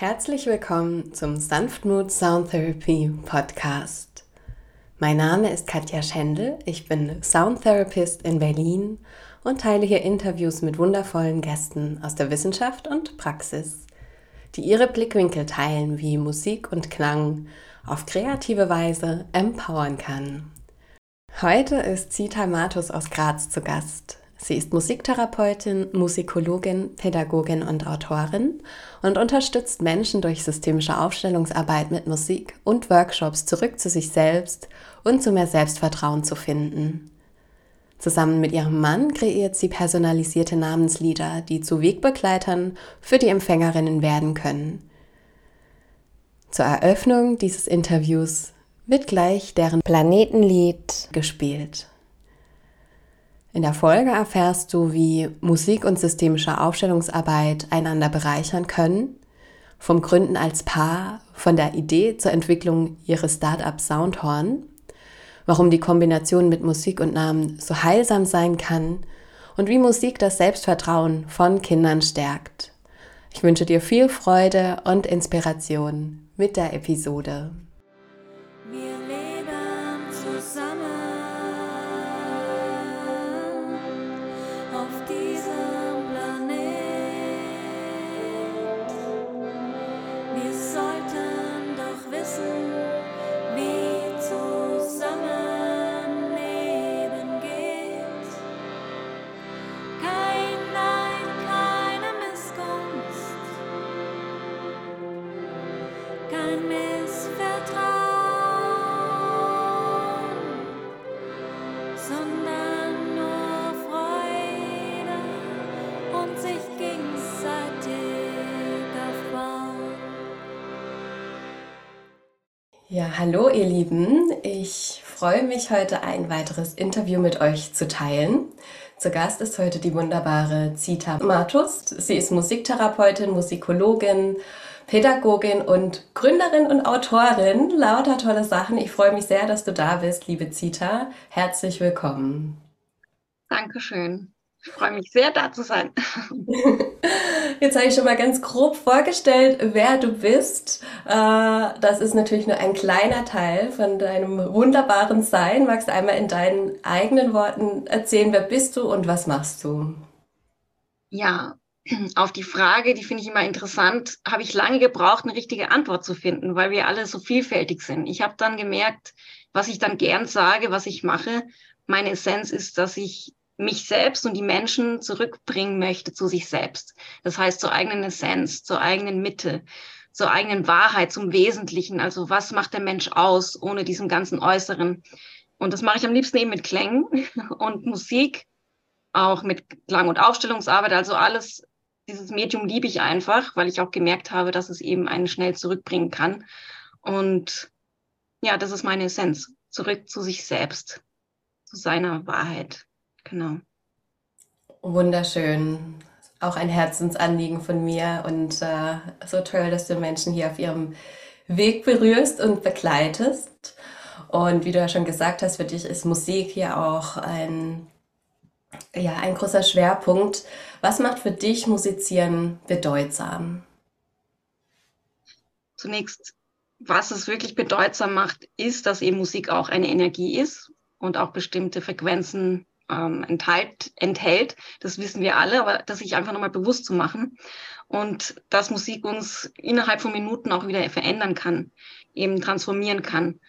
Herzlich willkommen zum Sanftmut Sound Therapy Podcast. Mein Name ist Katja Schendel, ich bin Sound Therapist in Berlin und teile hier Interviews mit wundervollen Gästen aus der Wissenschaft und Praxis, die ihre Blickwinkel teilen, wie Musik und Klang auf kreative Weise empowern kann. Heute ist Zita Matus aus Graz zu Gast. Sie ist Musiktherapeutin, Musikologin, Pädagogin und Autorin und unterstützt Menschen durch systemische Aufstellungsarbeit mit Musik und Workshops zurück zu sich selbst und zu mehr Selbstvertrauen zu finden. Zusammen mit ihrem Mann kreiert sie personalisierte Namenslieder, die zu Wegbegleitern für die Empfängerinnen werden können. Zur Eröffnung dieses Interviews wird gleich deren Planetenlied gespielt. In der Folge erfährst du, wie Musik und systemische Aufstellungsarbeit einander bereichern können, vom Gründen als Paar, von der Idee zur Entwicklung ihres Startups Soundhorn, warum die Kombination mit Musik und Namen so heilsam sein kann und wie Musik das Selbstvertrauen von Kindern stärkt. Ich wünsche dir viel Freude und Inspiration mit der Episode. Ja, hallo ihr Lieben. Ich freue mich heute ein weiteres Interview mit euch zu teilen. Zu Gast ist heute die wunderbare Zita Matus. Sie ist Musiktherapeutin, Musikologin, Pädagogin und Gründerin und Autorin. Lauter tolle Sachen. Ich freue mich sehr, dass du da bist, liebe Zita. Herzlich willkommen. Dankeschön. Ich freue mich sehr, da zu sein. Jetzt habe ich schon mal ganz grob vorgestellt, wer du bist. Äh, das ist natürlich nur ein kleiner Teil von deinem wunderbaren Sein. Magst du einmal in deinen eigenen Worten erzählen, wer bist du und was machst du? Ja, auf die Frage, die finde ich immer interessant, habe ich lange gebraucht, eine richtige Antwort zu finden, weil wir alle so vielfältig sind. Ich habe dann gemerkt, was ich dann gern sage, was ich mache. Meine Essenz ist, dass ich mich selbst und die Menschen zurückbringen möchte zu sich selbst. Das heißt zur eigenen Essenz, zur eigenen Mitte, zur eigenen Wahrheit, zum Wesentlichen. Also was macht der Mensch aus ohne diesen ganzen Äußeren? Und das mache ich am liebsten eben mit Klängen und Musik, auch mit Klang- und Aufstellungsarbeit. Also alles, dieses Medium liebe ich einfach, weil ich auch gemerkt habe, dass es eben einen schnell zurückbringen kann. Und ja, das ist meine Essenz. Zurück zu sich selbst, zu seiner Wahrheit. Genau. Wunderschön. Auch ein Herzensanliegen von mir und äh, so toll, dass du Menschen hier auf ihrem Weg berührst und begleitest. Und wie du ja schon gesagt hast, für dich ist Musik hier auch ein, ja, ein großer Schwerpunkt. Was macht für dich Musizieren bedeutsam? Zunächst, was es wirklich bedeutsam macht, ist, dass eben Musik auch eine Energie ist und auch bestimmte Frequenzen ähm, enthält, enthält. Das wissen wir alle, aber das sich einfach nochmal bewusst zu machen und dass Musik uns innerhalb von Minuten auch wieder verändern kann, eben transformieren kann.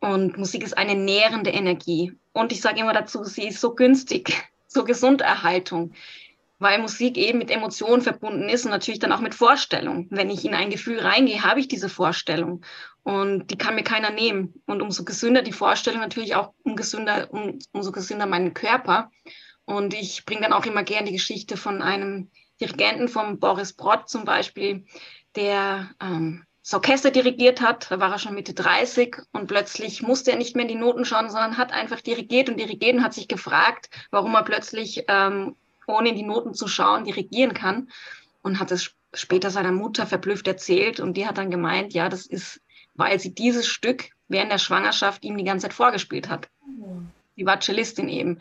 Und Musik ist eine nährende Energie. Und ich sage immer dazu, sie ist so günstig, so Gesunderhaltung weil Musik eben mit Emotionen verbunden ist und natürlich dann auch mit Vorstellung. Wenn ich in ein Gefühl reingehe, habe ich diese Vorstellung und die kann mir keiner nehmen. Und umso gesünder die Vorstellung, natürlich auch um um, umso gesünder mein Körper. Und ich bringe dann auch immer gerne die Geschichte von einem Dirigenten, von Boris Brott zum Beispiel, der ähm, das Orchester dirigiert hat. Da war er schon Mitte 30 und plötzlich musste er nicht mehr in die Noten schauen, sondern hat einfach dirigiert und dirigiert und hat sich gefragt, warum er plötzlich ähm, ohne in die Noten zu schauen, dirigieren kann. Und hat es später seiner Mutter verblüfft erzählt. Und die hat dann gemeint, ja, das ist, weil sie dieses Stück während der Schwangerschaft ihm die ganze Zeit vorgespielt hat. Die war Cellistin eben.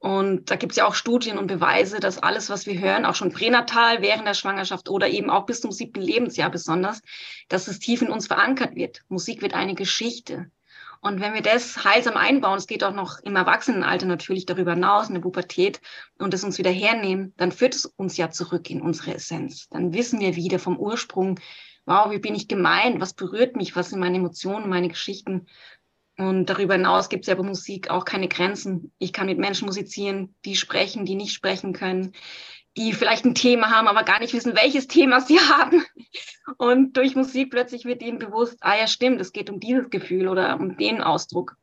Und da gibt es ja auch Studien und Beweise, dass alles, was wir hören, auch schon pränatal während der Schwangerschaft oder eben auch bis zum siebten Lebensjahr besonders, dass es tief in uns verankert wird. Musik wird eine Geschichte. Und wenn wir das heilsam einbauen, es geht auch noch im Erwachsenenalter natürlich darüber hinaus, in der Pubertät, und das uns wieder hernehmen, dann führt es uns ja zurück in unsere Essenz. Dann wissen wir wieder vom Ursprung, wow, wie bin ich gemeint, was berührt mich, was sind meine Emotionen, meine Geschichten. Und darüber hinaus gibt es ja bei Musik auch keine Grenzen. Ich kann mit Menschen musizieren, die sprechen, die nicht sprechen können, die vielleicht ein Thema haben, aber gar nicht wissen, welches Thema sie haben. Und durch Musik plötzlich wird ihnen bewusst, ah ja, stimmt, es geht um dieses Gefühl oder um den Ausdruck.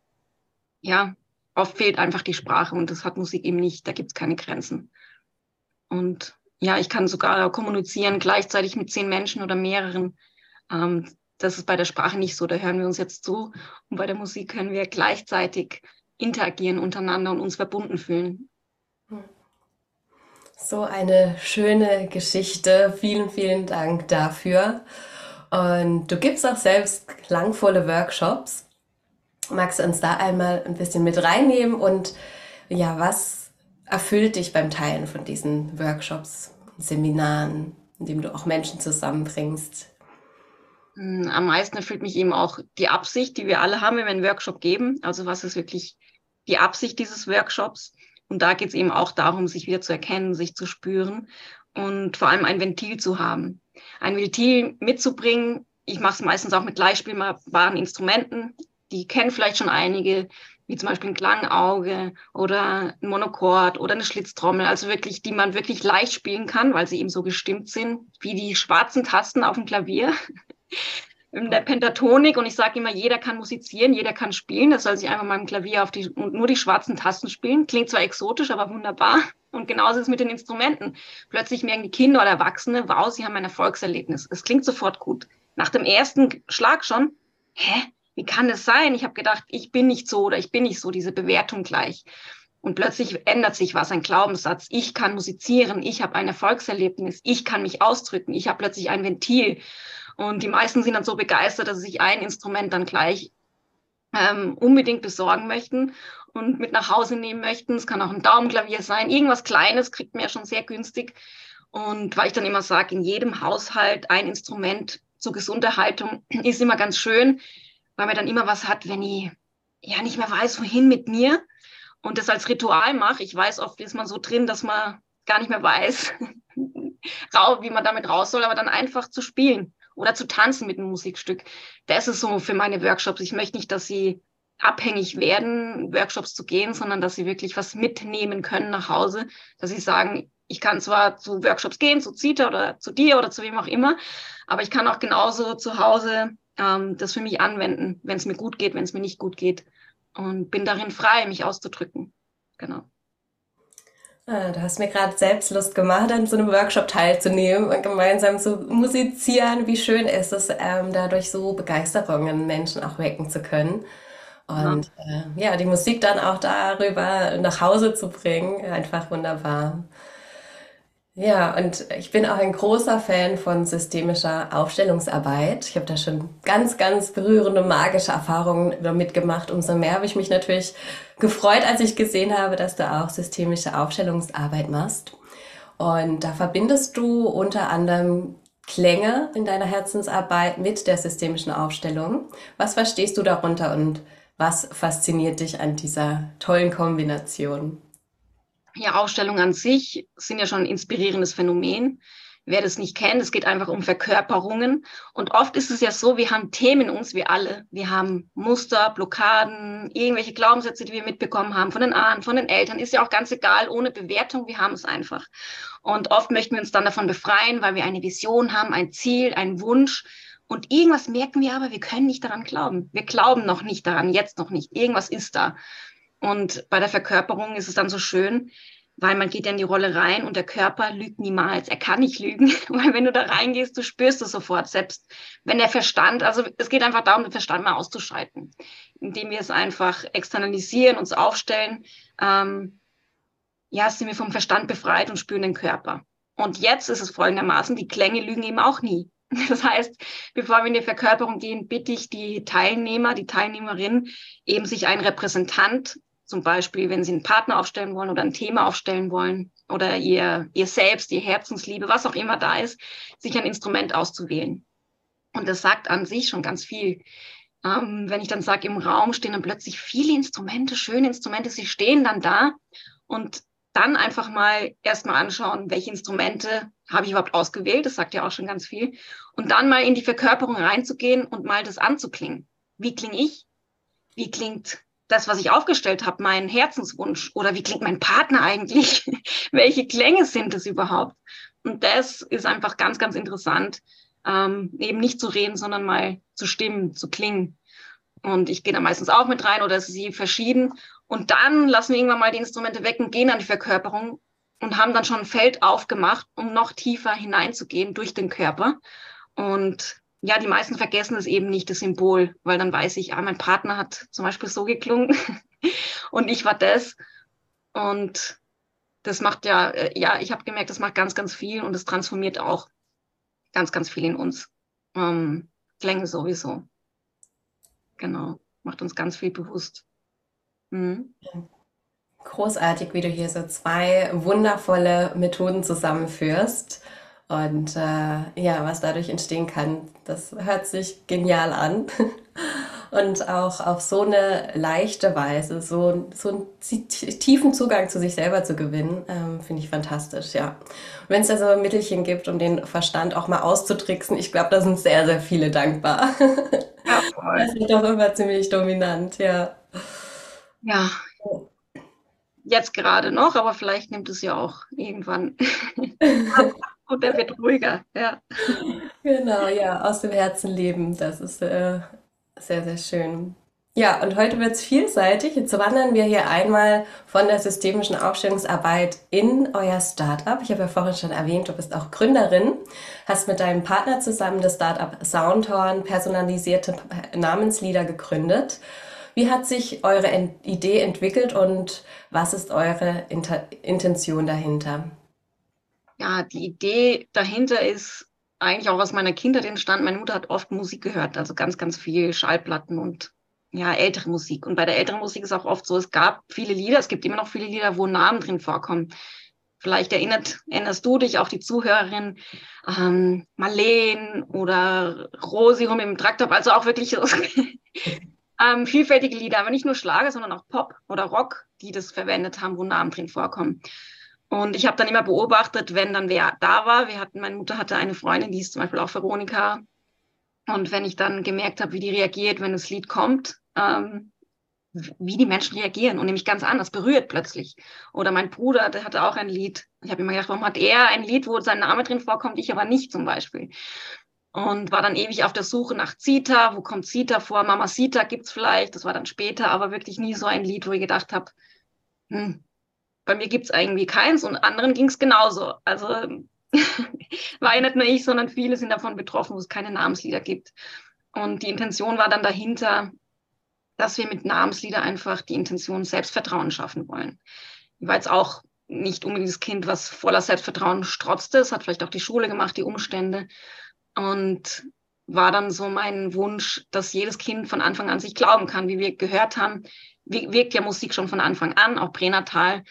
Ja, oft fehlt einfach die Sprache und das hat Musik eben nicht. Da gibt es keine Grenzen. Und ja, ich kann sogar kommunizieren gleichzeitig mit zehn Menschen oder mehreren. Ähm, das ist bei der Sprache nicht so. Da hören wir uns jetzt zu. Und bei der Musik können wir gleichzeitig interagieren untereinander und uns verbunden fühlen. So eine schöne Geschichte. Vielen, vielen Dank dafür. Und du gibst auch selbst klangvolle Workshops. Magst du uns da einmal ein bisschen mit reinnehmen und ja, was erfüllt dich beim Teilen von diesen Workshops, Seminaren, in dem du auch Menschen zusammenbringst? Hm, am meisten erfüllt mich eben auch die Absicht, die wir alle haben, wenn wir einen Workshop geben. Also was ist wirklich die Absicht dieses Workshops? Und da geht es eben auch darum, sich wieder zu erkennen, sich zu spüren und vor allem ein Ventil zu haben. Ein Ventil mitzubringen. Ich mache es meistens auch mit gleichspielbaren Instrumenten. Die kennen vielleicht schon einige, wie zum Beispiel ein Klangauge oder ein Monochord oder eine Schlitztrommel. Also wirklich, die man wirklich leicht spielen kann, weil sie eben so gestimmt sind, wie die schwarzen Tasten auf dem Klavier. In der Pentatonik und ich sage immer, jeder kann musizieren, jeder kann spielen. Das soll sich einfach mal im Klavier auf die und nur die schwarzen Tasten spielen. Klingt zwar exotisch, aber wunderbar. Und genauso ist es mit den Instrumenten. Plötzlich merken die Kinder oder Erwachsene, wow, sie haben ein Erfolgserlebnis. Es klingt sofort gut. Nach dem ersten Schlag schon, hä, wie kann das sein? Ich habe gedacht, ich bin nicht so oder ich bin nicht so, diese Bewertung gleich. Und plötzlich ändert sich was, ein Glaubenssatz. Ich kann musizieren, ich habe ein Erfolgserlebnis, ich kann mich ausdrücken, ich habe plötzlich ein Ventil. Und die meisten sind dann so begeistert, dass sie sich ein Instrument dann gleich ähm, unbedingt besorgen möchten und mit nach Hause nehmen möchten. Es kann auch ein Daumenklavier sein, irgendwas Kleines kriegt man ja schon sehr günstig. Und weil ich dann immer sage, in jedem Haushalt ein Instrument zur Gesunderhaltung ist immer ganz schön, weil man dann immer was hat, wenn ich ja nicht mehr weiß, wohin mit mir und das als Ritual mache. Ich weiß, oft ist man so drin, dass man gar nicht mehr weiß, wie man damit raus soll, aber dann einfach zu spielen oder zu tanzen mit einem Musikstück. Das ist so für meine Workshops. Ich möchte nicht, dass sie abhängig werden, Workshops zu gehen, sondern dass sie wirklich was mitnehmen können nach Hause, dass sie sagen, ich kann zwar zu Workshops gehen, zu Zita oder zu dir oder zu wem auch immer, aber ich kann auch genauso zu Hause ähm, das für mich anwenden, wenn es mir gut geht, wenn es mir nicht gut geht und bin darin frei, mich auszudrücken. Genau. Ah, du hast mir gerade selbst Lust gemacht, an so einem Workshop teilzunehmen und gemeinsam zu musizieren. Wie schön ist es, ähm, dadurch so Begeisterungen Menschen auch wecken zu können. Und ja. Äh, ja, die Musik dann auch darüber nach Hause zu bringen, einfach wunderbar. Ja, und ich bin auch ein großer Fan von systemischer Aufstellungsarbeit. Ich habe da schon ganz, ganz berührende, magische Erfahrungen damit gemacht. Umso mehr habe ich mich natürlich gefreut, als ich gesehen habe, dass du auch systemische Aufstellungsarbeit machst. Und da verbindest du unter anderem Klänge in deiner Herzensarbeit mit der systemischen Aufstellung. Was verstehst du darunter und was fasziniert dich an dieser tollen Kombination? Ja, Ausstellungen an sich sind ja schon ein inspirierendes Phänomen. Wer das nicht kennt, es geht einfach um Verkörperungen. Und oft ist es ja so, wir haben Themen in uns, wir alle. Wir haben Muster, Blockaden, irgendwelche Glaubenssätze, die wir mitbekommen haben von den Ahnen, von den Eltern. Ist ja auch ganz egal, ohne Bewertung, wir haben es einfach. Und oft möchten wir uns dann davon befreien, weil wir eine Vision haben, ein Ziel, einen Wunsch. Und irgendwas merken wir aber, wir können nicht daran glauben. Wir glauben noch nicht daran, jetzt noch nicht. Irgendwas ist da. Und bei der Verkörperung ist es dann so schön, weil man geht ja in die Rolle rein und der Körper lügt niemals. Er kann nicht lügen, weil wenn du da reingehst, du spürst es sofort, selbst wenn der Verstand, also es geht einfach darum, den Verstand mal auszuschalten, indem wir es einfach externalisieren, uns aufstellen. Ähm, ja, sind wir vom Verstand befreit und spüren den Körper. Und jetzt ist es folgendermaßen, die Klänge lügen eben auch nie. Das heißt, bevor wir in die Verkörperung gehen, bitte ich die Teilnehmer, die Teilnehmerin, eben sich einen Repräsentant Zum Beispiel, wenn Sie einen Partner aufstellen wollen oder ein Thema aufstellen wollen oder ihr, ihr selbst, ihr Herzensliebe, was auch immer da ist, sich ein Instrument auszuwählen. Und das sagt an sich schon ganz viel. Ähm, wenn ich dann sage, im Raum stehen dann plötzlich viele Instrumente, schöne Instrumente, sie stehen dann da und dann einfach mal erstmal anschauen, welche Instrumente habe ich überhaupt ausgewählt, das sagt ja auch schon ganz viel, und dann mal in die Verkörperung reinzugehen und mal das anzuklingen. Wie klinge ich? Wie klingt das, was ich aufgestellt habe, mein Herzenswunsch? Oder wie klingt mein Partner eigentlich? welche Klänge sind es überhaupt? Und das ist einfach ganz, ganz interessant, ähm, eben nicht zu reden, sondern mal zu stimmen, zu klingen. Und ich gehe da meistens auch mit rein oder sie verschieden. Und dann lassen wir irgendwann mal die Instrumente weg und gehen an die Verkörperung und haben dann schon ein Feld aufgemacht, um noch tiefer hineinzugehen durch den Körper. Und ja, die meisten vergessen es eben nicht, das Symbol, weil dann weiß ich, ah, mein Partner hat zum Beispiel so geklungen und ich war das. Und das macht ja, äh, ja, ich habe gemerkt, das macht ganz, ganz viel und es transformiert auch ganz, ganz viel in uns. Ähm, Klänge sowieso. Genau, macht uns ganz viel bewusst. Mhm. Großartig, wie du hier so zwei wundervolle Methoden zusammenführst. Und äh, ja, was dadurch entstehen kann, das hört sich genial an. Und auch auf so eine leichte Weise, so, so einen tiefen Zugang zu sich selber zu gewinnen, ähm, finde ich fantastisch, ja. Wenn es da so Mittelchen gibt, um den Verstand auch mal auszutricksen, ich glaube, da sind sehr, sehr viele dankbar. Ja, voll. Das ist doch immer ziemlich dominant, ja. Ja, jetzt gerade noch, aber vielleicht nimmt es ja auch irgendwann. Und er wird ruhiger, ja. Genau, ja, aus dem Herzen leben, das ist äh, sehr, sehr schön. Ja, und heute wird es vielseitig. Jetzt wandern wir hier einmal von der systemischen Aufstellungsarbeit in euer Startup. Ich habe ja vorhin schon erwähnt, du bist auch Gründerin, hast mit deinem Partner zusammen das Startup Soundhorn personalisierte Namenslieder gegründet. Wie hat sich eure Idee entwickelt und was ist eure Inter Intention dahinter? Ja, die Idee dahinter ist eigentlich auch aus meiner Kindheit entstanden. Meine Mutter hat oft Musik gehört, also ganz, ganz viel Schallplatten und ja, ältere Musik. Und bei der älteren Musik ist auch oft so, es gab viele Lieder, es gibt immer noch viele Lieder, wo Namen drin vorkommen. Vielleicht erinnert, erinnerst du dich, auch die Zuhörerin, ähm, Marleen oder Rosi rum im Traktor, also auch wirklich ähm, vielfältige Lieder, aber nicht nur Schlager, sondern auch Pop oder Rock, die das verwendet haben, wo Namen drin vorkommen. Und ich habe dann immer beobachtet, wenn dann wer da war. Wir hatten, meine Mutter hatte eine Freundin, die ist zum Beispiel auch Veronika. Und wenn ich dann gemerkt habe, wie die reagiert, wenn das Lied kommt, ähm, wie die Menschen reagieren und nämlich ganz anders, berührt plötzlich. Oder mein Bruder, der hatte auch ein Lied. Ich habe immer gedacht, warum hat er ein Lied, wo sein Name drin vorkommt, ich aber nicht zum Beispiel und war dann ewig auf der Suche nach Zita. Wo kommt Zita vor? Mama Zita gibt's vielleicht. Das war dann später, aber wirklich nie so ein Lied, wo ich gedacht habe, hm, bei mir gibt's irgendwie keins und anderen ging's genauso. Also war ja nicht nur ich, sondern viele sind davon betroffen, wo es keine Namenslieder gibt. Und die Intention war dann dahinter, dass wir mit Namenslieder einfach die Intention Selbstvertrauen schaffen wollen. Ich war jetzt auch nicht unbedingt das Kind, was voller Selbstvertrauen strotzte. Es hat vielleicht auch die Schule gemacht, die Umstände. Und war dann so mein Wunsch, dass jedes Kind von Anfang an sich glauben kann, wie wir gehört haben, wirkt ja Musik schon von Anfang an, auch pränatal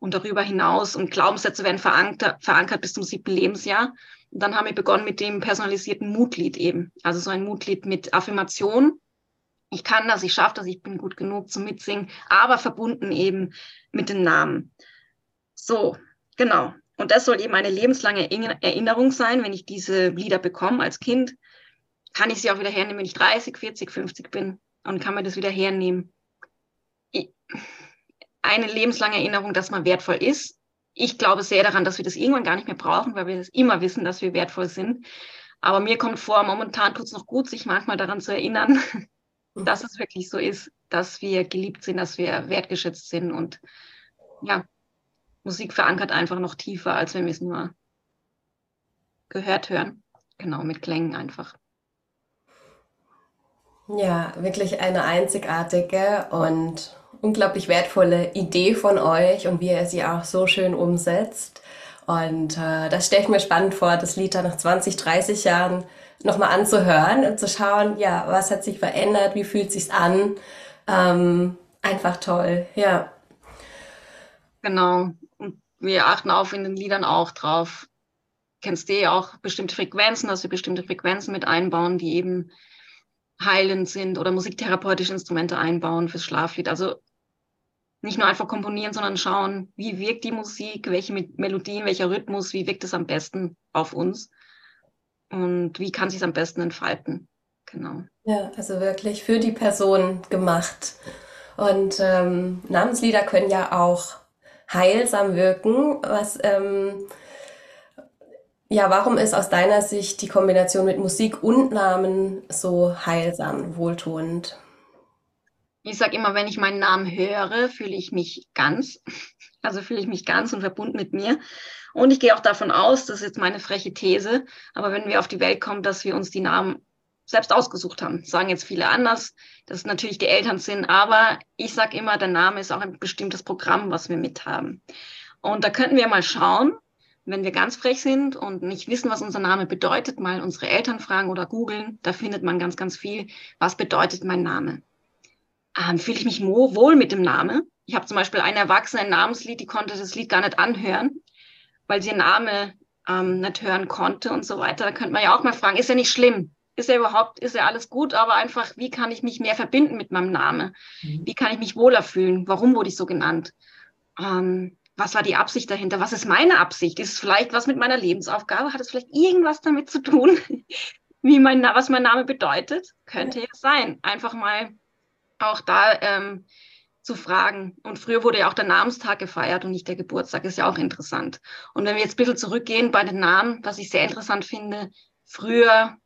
und darüber hinaus. Und Glaubenssätze werden verankert, verankert bis zum siebten Lebensjahr. Und dann haben wir begonnen mit dem personalisierten Mutlied eben. Also so ein Mutlied mit Affirmation. Ich kann das, ich schaffe das, ich bin gut genug zum Mitsingen, aber verbunden eben mit den Namen. So, genau. Und das soll eben eine lebenslange Erinnerung sein, wenn ich diese Lieder bekomme als Kind, kann ich sie auch wieder hernehmen, wenn ich 30, 40, 50 bin und kann mir das wieder hernehmen. Eine lebenslange Erinnerung, dass man wertvoll ist. Ich glaube sehr daran, dass wir das irgendwann gar nicht mehr brauchen, weil wir das immer wissen, dass wir wertvoll sind. Aber mir kommt vor, momentan tut es noch gut, sich manchmal daran zu erinnern, dass es wirklich so ist, dass wir geliebt sind, dass wir wertgeschätzt sind und ja, Musik verankert einfach noch tiefer, als wenn wir es nur gehört hören. Genau, mit Klängen einfach. Ja, wirklich eine einzigartige und unglaublich wertvolle Idee von euch und wie ihr sie auch so schön umsetzt. Und äh, das stelle ich mir spannend vor, das Lied dann nach 20, 30 Jahren nochmal anzuhören und zu schauen, ja, was hat sich verändert, wie fühlt es sich an. Ähm, einfach toll, ja. Genau. Und wir achten auf in den Liedern auch drauf. Kennst du ja auch bestimmte Frequenzen, dass wir bestimmte Frequenzen mit einbauen, die eben heilend sind oder musiktherapeutische Instrumente einbauen fürs Schlaflied. Also nicht nur einfach komponieren, sondern schauen, wie wirkt die Musik, welche Melodien, welcher Rhythmus, wie wirkt es am besten auf uns und wie kann sich am besten entfalten. Genau. Ja, also wirklich für die Person gemacht. Und ähm, Namenslieder können ja auch heilsam wirken. Was, ähm, ja, warum ist aus deiner Sicht die Kombination mit Musik und Namen so heilsam, wohltuend? Ich sage immer, wenn ich meinen Namen höre, fühle ich mich ganz. Also fühle ich mich ganz und verbunden mit mir. Und ich gehe auch davon aus, das ist jetzt meine freche These, aber wenn wir auf die Welt kommen, dass wir uns die Namen selbst ausgesucht haben. sagen jetzt viele anders, dass natürlich die Eltern sind, aber ich sage immer, der Name ist auch ein bestimmtes Programm, was wir mithaben. Und da könnten wir mal schauen, wenn wir ganz frech sind und nicht wissen, was unser Name bedeutet, mal unsere Eltern fragen oder googeln. Da findet man ganz, ganz viel. Was bedeutet mein Name? Ähm, Fühle ich mich wohl mit dem Namen? Ich habe zum Beispiel eine Erwachsene ein Namenslied, die konnte das Lied gar nicht anhören, weil sie ihr Name ähm, nicht hören konnte und so weiter. Da könnte man ja auch mal fragen, ist ja nicht schlimm ist ja überhaupt, ist ja alles gut, aber einfach, wie kann ich mich mehr verbinden mit meinem Namen? Mhm. Wie kann ich mich wohler fühlen? Warum wurde ich so genannt? Ähm, was war die Absicht dahinter? Was ist meine Absicht? Ist es vielleicht was mit meiner Lebensaufgabe? Hat es vielleicht irgendwas damit zu tun, wie mein, was mein Name bedeutet? Könnte ja sein. Einfach mal auch da ähm, zu fragen. Und früher wurde ja auch der Namenstag gefeiert und nicht der Geburtstag. Ist ja auch interessant. Und wenn wir jetzt ein bisschen zurückgehen bei den Namen, was ich sehr interessant finde, früher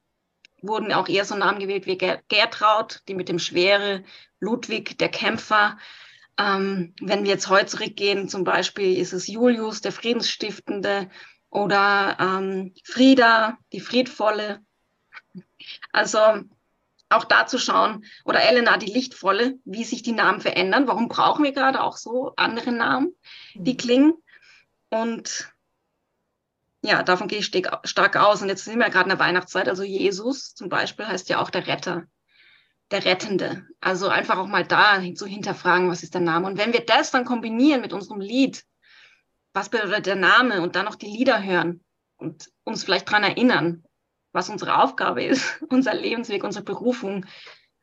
wurden auch eher so Namen gewählt wie Gertraud, die mit dem Schwere, Ludwig, der Kämpfer. Ähm, wenn wir jetzt heute zurückgehen, zum Beispiel ist es Julius, der Friedensstiftende, oder ähm, Frieda, die Friedvolle. Also auch da zu schauen, oder Elena, die Lichtvolle, wie sich die Namen verändern. Warum brauchen wir gerade auch so andere Namen, die mhm. klingen? Und ja, davon gehe ich stark aus. Und jetzt sind wir gerade in der Weihnachtszeit. Also Jesus zum Beispiel heißt ja auch der Retter, der Rettende. Also einfach auch mal da zu hinterfragen, was ist der Name. Und wenn wir das dann kombinieren mit unserem Lied, was bedeutet der Name und dann noch die Lieder hören und uns vielleicht daran erinnern, was unsere Aufgabe ist, unser Lebensweg, unsere Berufung,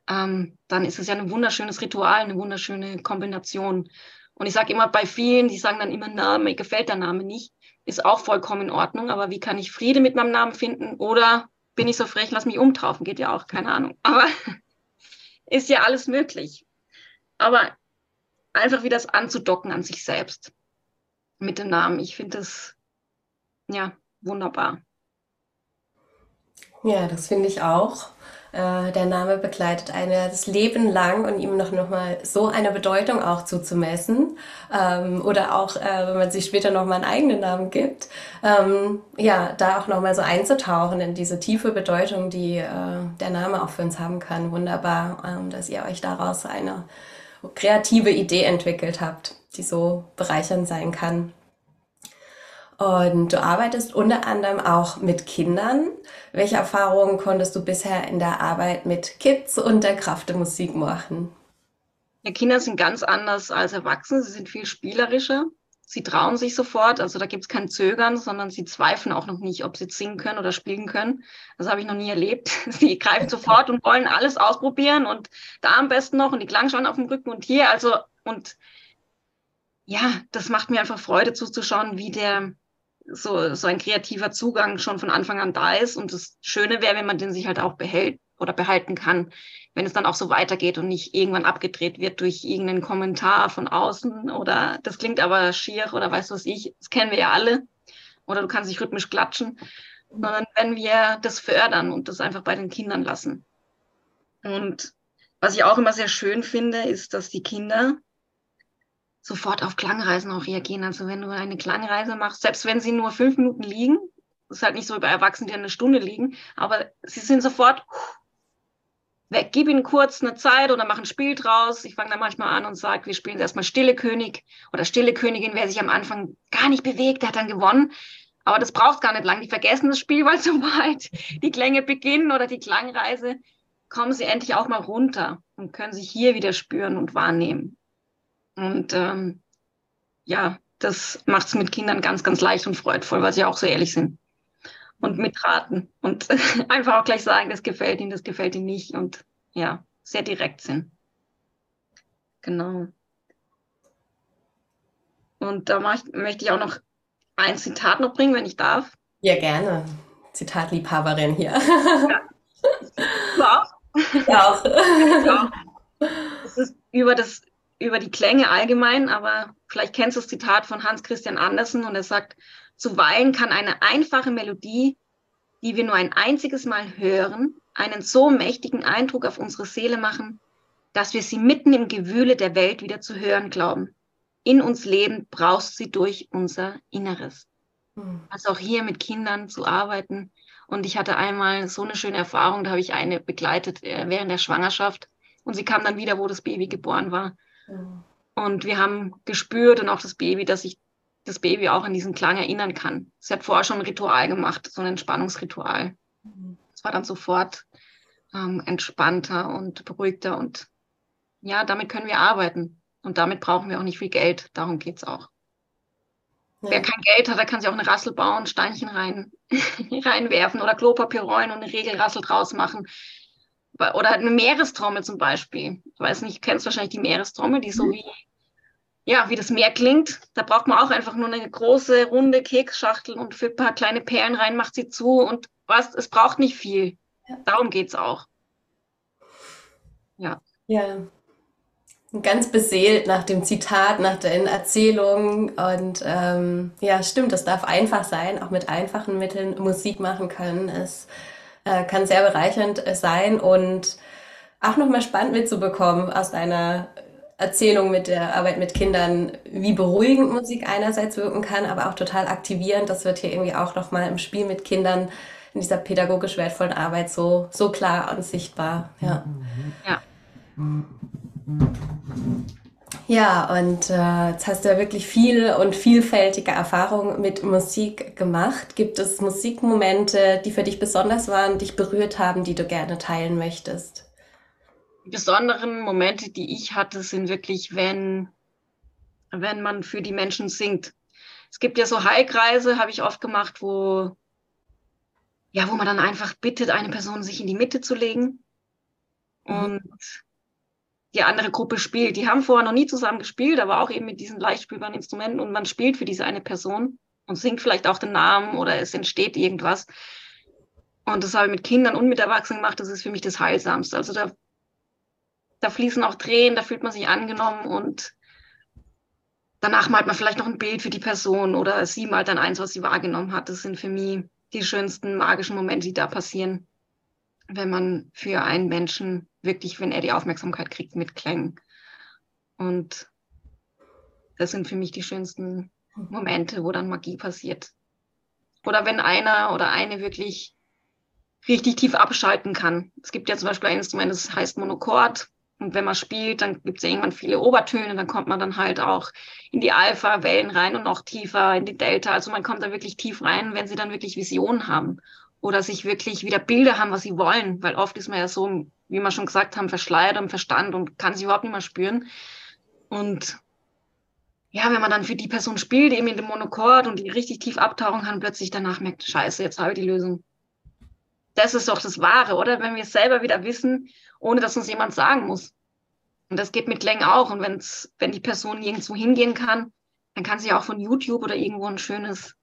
ähm, dann ist es ja ein wunderschönes Ritual, eine wunderschöne Kombination. Und ich sage immer bei vielen, die sagen dann immer, na, mir gefällt der Name nicht ist auch vollkommen in Ordnung. Aber wie kann ich Friede mit meinem Namen finden? Oder bin ich so frech, lass mich umtaufen? Geht ja auch, keine Ahnung. Aber ist ja alles möglich. Aber einfach wieder das anzudocken an sich selbst mit dem Namen. Ich finde das ja wunderbar. Ja, das finde ich auch. Äh, der Name begleitet eine das Leben lang und ihm noch, noch mal so eine Bedeutung auch zuzumessen. Ähm, oder auch, äh, wenn man sich später noch mal einen eigenen Namen gibt, ähm, ja, da auch noch mal so einzutauchen in diese tiefe Bedeutung, die äh, der Name auch für uns haben kann. Wunderbar, ähm, dass ihr euch daraus eine kreative Idee entwickelt habt, die so bereichernd sein kann. Und du arbeitest unter anderem auch mit Kindern. Welche Erfahrungen konntest du bisher in der Arbeit mit Kids und der Kraft der Musik machen? Ja, Kinder sind ganz anders als Erwachsene. Sie sind viel spielerischer. Sie trauen sich sofort. Also da gibt es kein Zögern, sondern sie zweifeln auch noch nicht, ob sie singen können oder spielen können. Das habe ich noch nie erlebt. Sie greifen sofort und wollen alles ausprobieren und da am besten noch und die Klangschalen auf dem Rücken und hier. Also und ja, das macht mir einfach Freude zuzuschauen, wie der so, so ein kreativer Zugang schon von Anfang an da ist. Und das Schöne wäre, wenn man den sich halt auch behält oder behalten kann, wenn es dann auch so weitergeht und nicht irgendwann abgedreht wird durch irgendeinen Kommentar von außen oder das klingt aber schier oder weißt du was ich, das kennen wir ja alle. Oder du kannst dich rhythmisch klatschen. Sondern wenn wir das fördern und das einfach bei den Kindern lassen. Und was ich auch immer sehr schön finde, ist, dass die Kinder sofort auf Klangreisen auch reagieren. Also wenn du eine Klangreise machst, selbst wenn sie nur fünf Minuten liegen, ist halt nicht so wie bei Erwachsenen, die eine Stunde liegen, aber sie sind sofort weg. Gib ihnen kurz eine Zeit oder mach ein Spiel draus. Ich fange dann manchmal an und sage, wir spielen erstmal Stille König oder Stille Königin. Wer sich am Anfang gar nicht bewegt, der hat dann gewonnen. Aber das braucht gar nicht lang. Die vergessen das Spiel, weil sobald die Klänge beginnen oder die Klangreise, kommen sie endlich auch mal runter und können sich hier wieder spüren und wahrnehmen. Und ähm, ja, das macht es mit Kindern ganz, ganz leicht und freudvoll, weil sie auch so ehrlich sind und mitraten und einfach auch gleich sagen, das gefällt ihnen, das gefällt ihnen nicht und ja, sehr direkt sind. Genau. Und da ich, möchte ich auch noch ein Zitat noch bringen, wenn ich darf. Ja, gerne. Zitatliebhaberin hier. Ja. Du auch? Ja auch. Ja. Das ist über, das, über die Klänge allgemein, aber vielleicht kennst du das Zitat von Hans Christian Andersen und er sagt, zuweilen kann eine einfache Melodie, die wir nur ein einziges Mal hören, einen so mächtigen Eindruck auf unsere Seele machen, dass wir sie mitten im Gewühle der Welt wieder zu hören glauben. In uns lebend braust sie durch unser Inneres. Hm. Also auch hier mit Kindern zu arbeiten. Und ich hatte einmal so eine schöne Erfahrung, da habe ich eine begleitet äh, während der Schwangerschaft. Und sie kam dann wieder, wo das Baby geboren war. Mhm. Und wir haben gespürt und auch das Baby, dass ich das Baby auch an diesen Klang erinnern kann. Sie hat vorher schon ein Ritual gemacht, so ein Entspannungsritual. Mhm. Es war dann sofort ähm, entspannter und beruhigter und ja, damit können wir arbeiten. Und damit brauchen wir auch nicht viel Geld. Darum geht es auch. Ja. Wer kein Geld hat, der kann sich auch eine Rassel bauen, Steinchen rein, reinwerfen oder Klopapier rollen und eine Regelrassel draus machen. Oder eine Meerestrommel zum Beispiel. Ich weiß nicht, du kennst wahrscheinlich die Meerestrommel, die so mhm. wie, ja, wie das Meer klingt. Da braucht man auch einfach nur eine große, runde Keksschachtel und für ein paar kleine Perlen rein, macht sie zu und was, es braucht nicht viel. Darum geht es auch. Ja. Ja, ganz beseelt nach dem Zitat, nach den Erzählungen. Und ähm, ja, stimmt, es darf einfach sein, auch mit einfachen Mitteln Musik machen können. Es äh, kann sehr bereichernd sein und auch nochmal spannend mitzubekommen aus deiner Erzählung mit der Arbeit mit Kindern, wie beruhigend Musik einerseits wirken kann, aber auch total aktivierend. Das wird hier irgendwie auch nochmal im Spiel mit Kindern in dieser pädagogisch wertvollen Arbeit so, so klar und sichtbar. Ja. ja. Ja, und äh, jetzt hast du ja wirklich viel und vielfältige Erfahrungen mit Musik gemacht. Gibt es Musikmomente, die für dich besonders waren, dich berührt haben, die du gerne teilen möchtest? Die besonderen Momente, die ich hatte, sind wirklich, wenn, wenn man für die Menschen singt. Es gibt ja so Heilkreise, habe ich oft gemacht, wo, ja, wo man dann einfach bittet, eine Person sich in die Mitte zu legen. Mhm. Und die andere Gruppe spielt. Die haben vorher noch nie zusammen gespielt, aber auch eben mit diesen leicht spielbaren Instrumenten und man spielt für diese eine Person und singt vielleicht auch den Namen oder es entsteht irgendwas. Und das habe ich mit Kindern und mit Erwachsenen gemacht. Das ist für mich das Heilsamste. Also da, da fließen auch Tränen, da fühlt man sich angenommen und danach malt man vielleicht noch ein Bild für die Person oder sie malt dann eins, was sie wahrgenommen hat. Das sind für mich die schönsten magischen Momente, die da passieren wenn man für einen Menschen wirklich, wenn er die Aufmerksamkeit kriegt, mit Klängen. Und das sind für mich die schönsten Momente, wo dann Magie passiert. Oder wenn einer oder eine wirklich richtig tief abschalten kann. Es gibt ja zum Beispiel ein Instrument, das heißt Monochord. Und wenn man spielt, dann gibt es ja irgendwann viele Obertöne, dann kommt man dann halt auch in die Alpha-Wellen rein und noch tiefer in die Delta. Also man kommt da wirklich tief rein, wenn sie dann wirklich Visionen haben oder sich wirklich wieder Bilder haben, was sie wollen, weil oft ist man ja so, wie wir schon gesagt haben, verschleiert am Verstand und kann sich überhaupt nicht mehr spüren. Und ja, wenn man dann für die Person spielt, eben in dem Monochord und die richtig tief abtauchen kann, plötzlich danach merkt, scheiße, jetzt habe ich die Lösung. Das ist doch das Wahre, oder? Wenn wir es selber wieder wissen, ohne dass uns jemand sagen muss. Und das geht mit Klängen auch. Und wenn's, wenn die Person nirgendwo hingehen kann, dann kann sie auch von YouTube oder irgendwo ein schönes,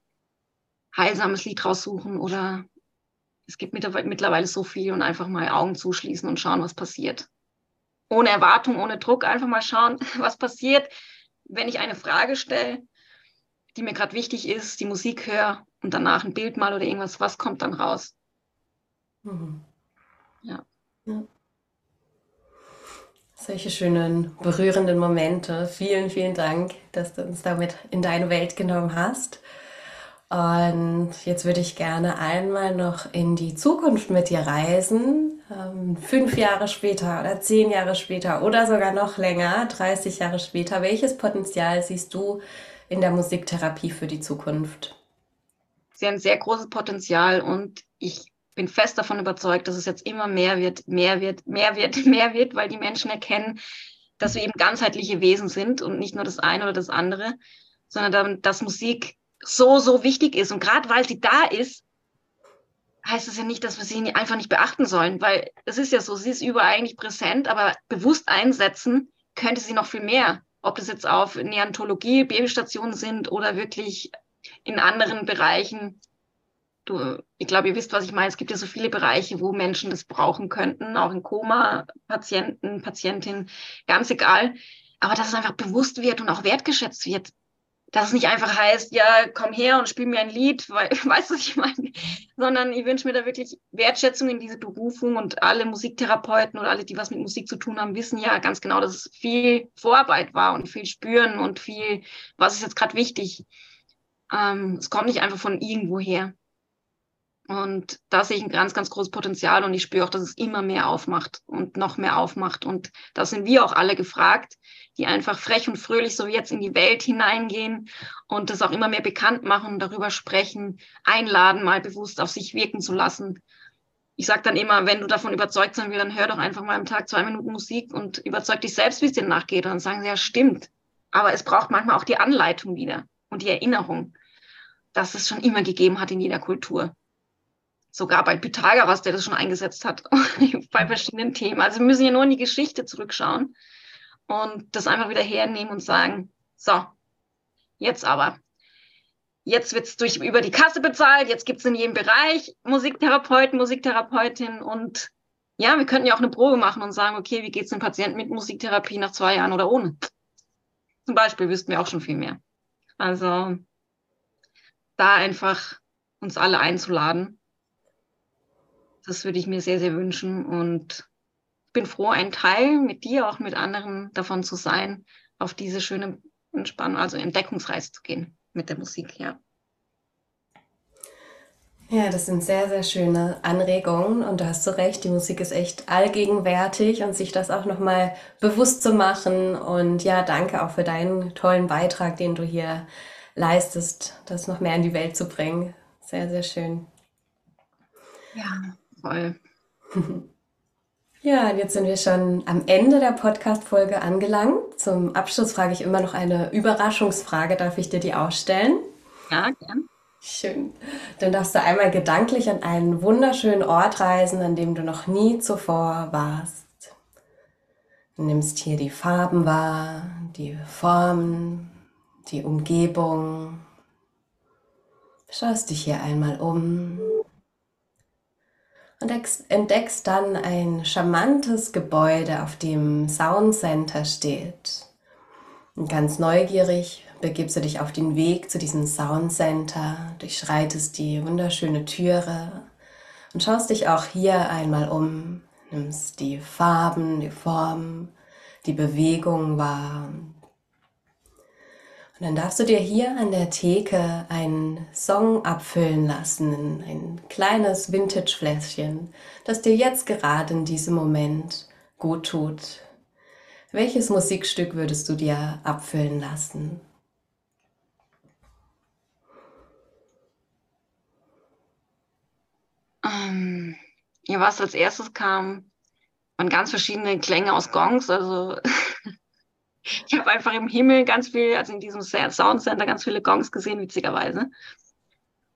heilsames Lied raussuchen oder es gibt mittlerweile so viel und einfach mal Augen zuschließen und schauen, was passiert. Ohne Erwartung, ohne Druck, einfach mal schauen, was passiert, wenn ich eine Frage stelle, die mir gerade wichtig ist, die Musik höre und danach ein Bild mal oder irgendwas, was kommt dann raus? Mhm. Ja. ja. Solche schönen, berührenden Momente. Vielen, vielen Dank, dass du uns damit in deine Welt genommen hast. Und jetzt würde ich gerne einmal noch in die Zukunft mit dir reisen. Ähm, fünf Jahre später oder zehn Jahre später oder sogar noch länger, 30 Jahre später. Welches Potenzial siehst du in der Musiktherapie für die Zukunft? Sie haben sehr großes Potenzial und ich bin fest davon überzeugt, dass es jetzt immer mehr wird, mehr wird, mehr wird, mehr wird, weil die Menschen erkennen, dass wir eben ganzheitliche Wesen sind und nicht nur das eine oder das andere, sondern dass Musik so, so wichtig ist. Und gerade weil sie da ist, heißt es ja nicht, dass wir sie einfach nicht beachten sollen, weil es ist ja so, sie ist überall eigentlich präsent, aber bewusst einsetzen könnte sie noch viel mehr. Ob das jetzt auf Neontologie, Babystationen sind oder wirklich in anderen Bereichen. Du, ich glaube, ihr wisst, was ich meine. Es gibt ja so viele Bereiche, wo Menschen das brauchen könnten, auch in Koma-Patienten, Patientinnen, ganz egal. Aber dass es einfach bewusst wird und auch wertgeschätzt wird dass es nicht einfach heißt, ja, komm her und spiel mir ein Lied, weil, weißt du, was ich meine? Sondern ich wünsche mir da wirklich Wertschätzung in diese Berufung und alle Musiktherapeuten oder alle, die was mit Musik zu tun haben, wissen ja ganz genau, dass es viel Vorarbeit war und viel Spüren und viel, was ist jetzt gerade wichtig. Ähm, es kommt nicht einfach von irgendwo her. Und da sehe ich ein ganz, ganz großes Potenzial und ich spüre auch, dass es immer mehr aufmacht und noch mehr aufmacht. Und da sind wir auch alle gefragt, die einfach frech und fröhlich so jetzt in die Welt hineingehen und das auch immer mehr bekannt machen, darüber sprechen, einladen, mal bewusst auf sich wirken zu lassen. Ich sage dann immer, wenn du davon überzeugt sein willst, dann hör doch einfach mal am Tag zwei Minuten Musik und überzeug dich selbst, wie es dir nachgeht. Und dann sagen sie, ja, stimmt. Aber es braucht manchmal auch die Anleitung wieder und die Erinnerung, dass es schon immer gegeben hat in jeder Kultur sogar bei Pythagoras, der das schon eingesetzt hat, bei verschiedenen Themen. Also wir müssen ja nur in die Geschichte zurückschauen und das einfach wieder hernehmen und sagen, so, jetzt aber. Jetzt wird es durch über die Kasse bezahlt, jetzt gibt es in jedem Bereich Musiktherapeuten, Musiktherapeutin und ja, wir könnten ja auch eine Probe machen und sagen, okay, wie geht es dem Patienten mit Musiktherapie nach zwei Jahren oder ohne? Zum Beispiel wüssten wir auch schon viel mehr. Also da einfach uns alle einzuladen das würde ich mir sehr, sehr wünschen und bin froh, ein Teil mit dir, auch mit anderen davon zu sein, auf diese schöne Entspannung, also Entdeckungsreise zu gehen mit der Musik, ja. Ja, das sind sehr, sehr schöne Anregungen und du hast so recht, die Musik ist echt allgegenwärtig und sich das auch nochmal bewusst zu machen und ja, danke auch für deinen tollen Beitrag, den du hier leistest, das noch mehr in die Welt zu bringen. Sehr, sehr schön. Ja, Voll. Ja, jetzt sind wir schon am Ende der Podcast-Folge angelangt. Zum Abschluss frage ich immer noch eine Überraschungsfrage. Darf ich dir die ausstellen? Ja, gern. Schön. Dann darfst du einmal gedanklich an einen wunderschönen Ort reisen, an dem du noch nie zuvor warst. Du nimmst hier die Farben wahr, die Formen, die Umgebung. Schaust dich hier einmal um und entdeckst dann ein charmantes Gebäude, auf dem Sound Center steht. Und ganz neugierig begibst du dich auf den Weg zu diesem Sound Center, durchschreitest die wunderschöne Türe und schaust dich auch hier einmal um, nimmst die Farben, die Formen, die Bewegung wahr, und dann darfst du dir hier an der Theke einen Song abfüllen lassen, ein kleines Vintage-Fläschchen, das dir jetzt gerade in diesem Moment gut tut. Welches Musikstück würdest du dir abfüllen lassen? Ähm, ja, was als erstes kam, waren ganz verschiedene Klänge aus Gongs, also ich habe einfach im Himmel ganz viel, also in diesem Sound Center ganz viele Gongs gesehen, witzigerweise.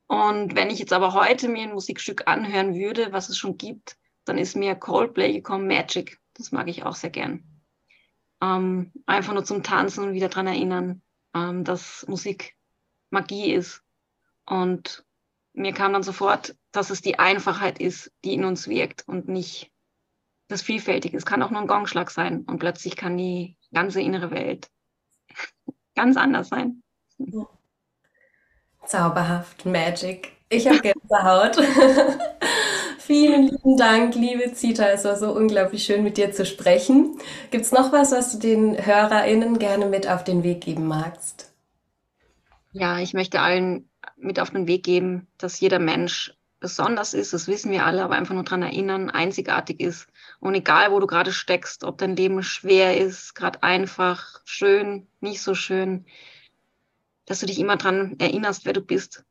Und wenn ich jetzt aber heute mir ein Musikstück anhören würde, was es schon gibt, dann ist mir Coldplay gekommen, Magic. Das mag ich auch sehr gern. Ähm, einfach nur zum Tanzen und wieder daran erinnern, ähm, dass Musik Magie ist. Und mir kam dann sofort, dass es die Einfachheit ist, die in uns wirkt und nicht das Vielfältige. Es kann auch nur ein Gongschlag sein und plötzlich kann die ganze innere Welt ganz anders sein. Zauberhaft, Magic. Ich habe Gänsehaut. Vielen lieben Dank, liebe Zita. Es war so unglaublich schön, mit dir zu sprechen. Gibt es noch was, was du den HörerInnen gerne mit auf den Weg geben magst? Ja, ich möchte allen mit auf den Weg geben, dass jeder Mensch besonders ist, das wissen wir alle, aber einfach nur daran erinnern, einzigartig ist. Und egal, wo du gerade steckst, ob dein Leben schwer ist, gerade einfach, schön, nicht so schön, dass du dich immer daran erinnerst, wer du bist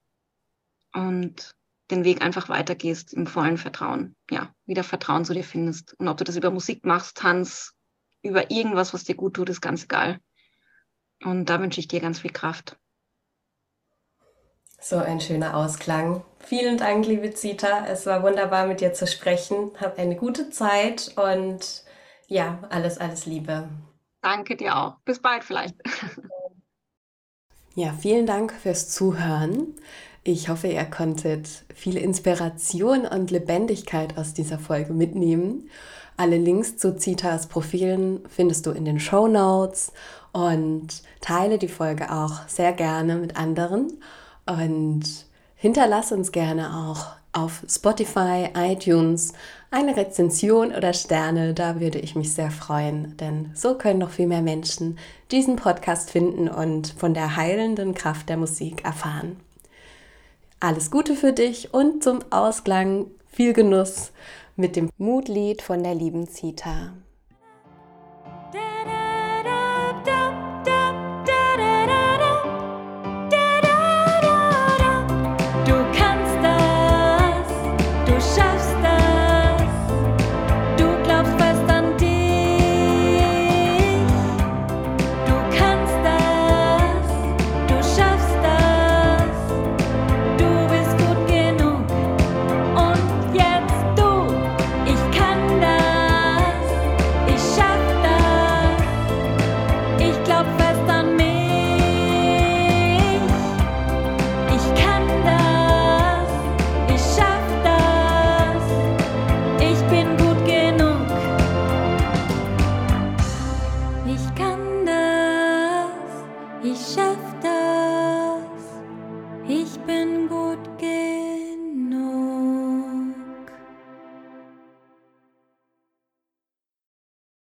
und den Weg einfach weitergehst im vollen Vertrauen. Ja, wieder Vertrauen zu dir findest. Und ob du das über Musik machst, Tanz, über irgendwas, was dir gut tut, ist ganz egal. Und da wünsche ich dir ganz viel Kraft. So ein schöner Ausklang. Vielen Dank, liebe Zita. Es war wunderbar, mit dir zu sprechen. Hab eine gute Zeit und ja, alles, alles Liebe. Danke dir auch. Bis bald vielleicht. Ja, vielen Dank fürs Zuhören. Ich hoffe, ihr konntet viel Inspiration und Lebendigkeit aus dieser Folge mitnehmen. Alle Links zu Zitas Profilen findest du in den Show Notes und teile die Folge auch sehr gerne mit anderen und hinterlass uns gerne auch auf Spotify, iTunes eine Rezension oder Sterne, da würde ich mich sehr freuen, denn so können noch viel mehr Menschen diesen Podcast finden und von der heilenden Kraft der Musik erfahren. Alles Gute für dich und zum Ausklang viel Genuss mit dem Mutlied von der lieben Zita.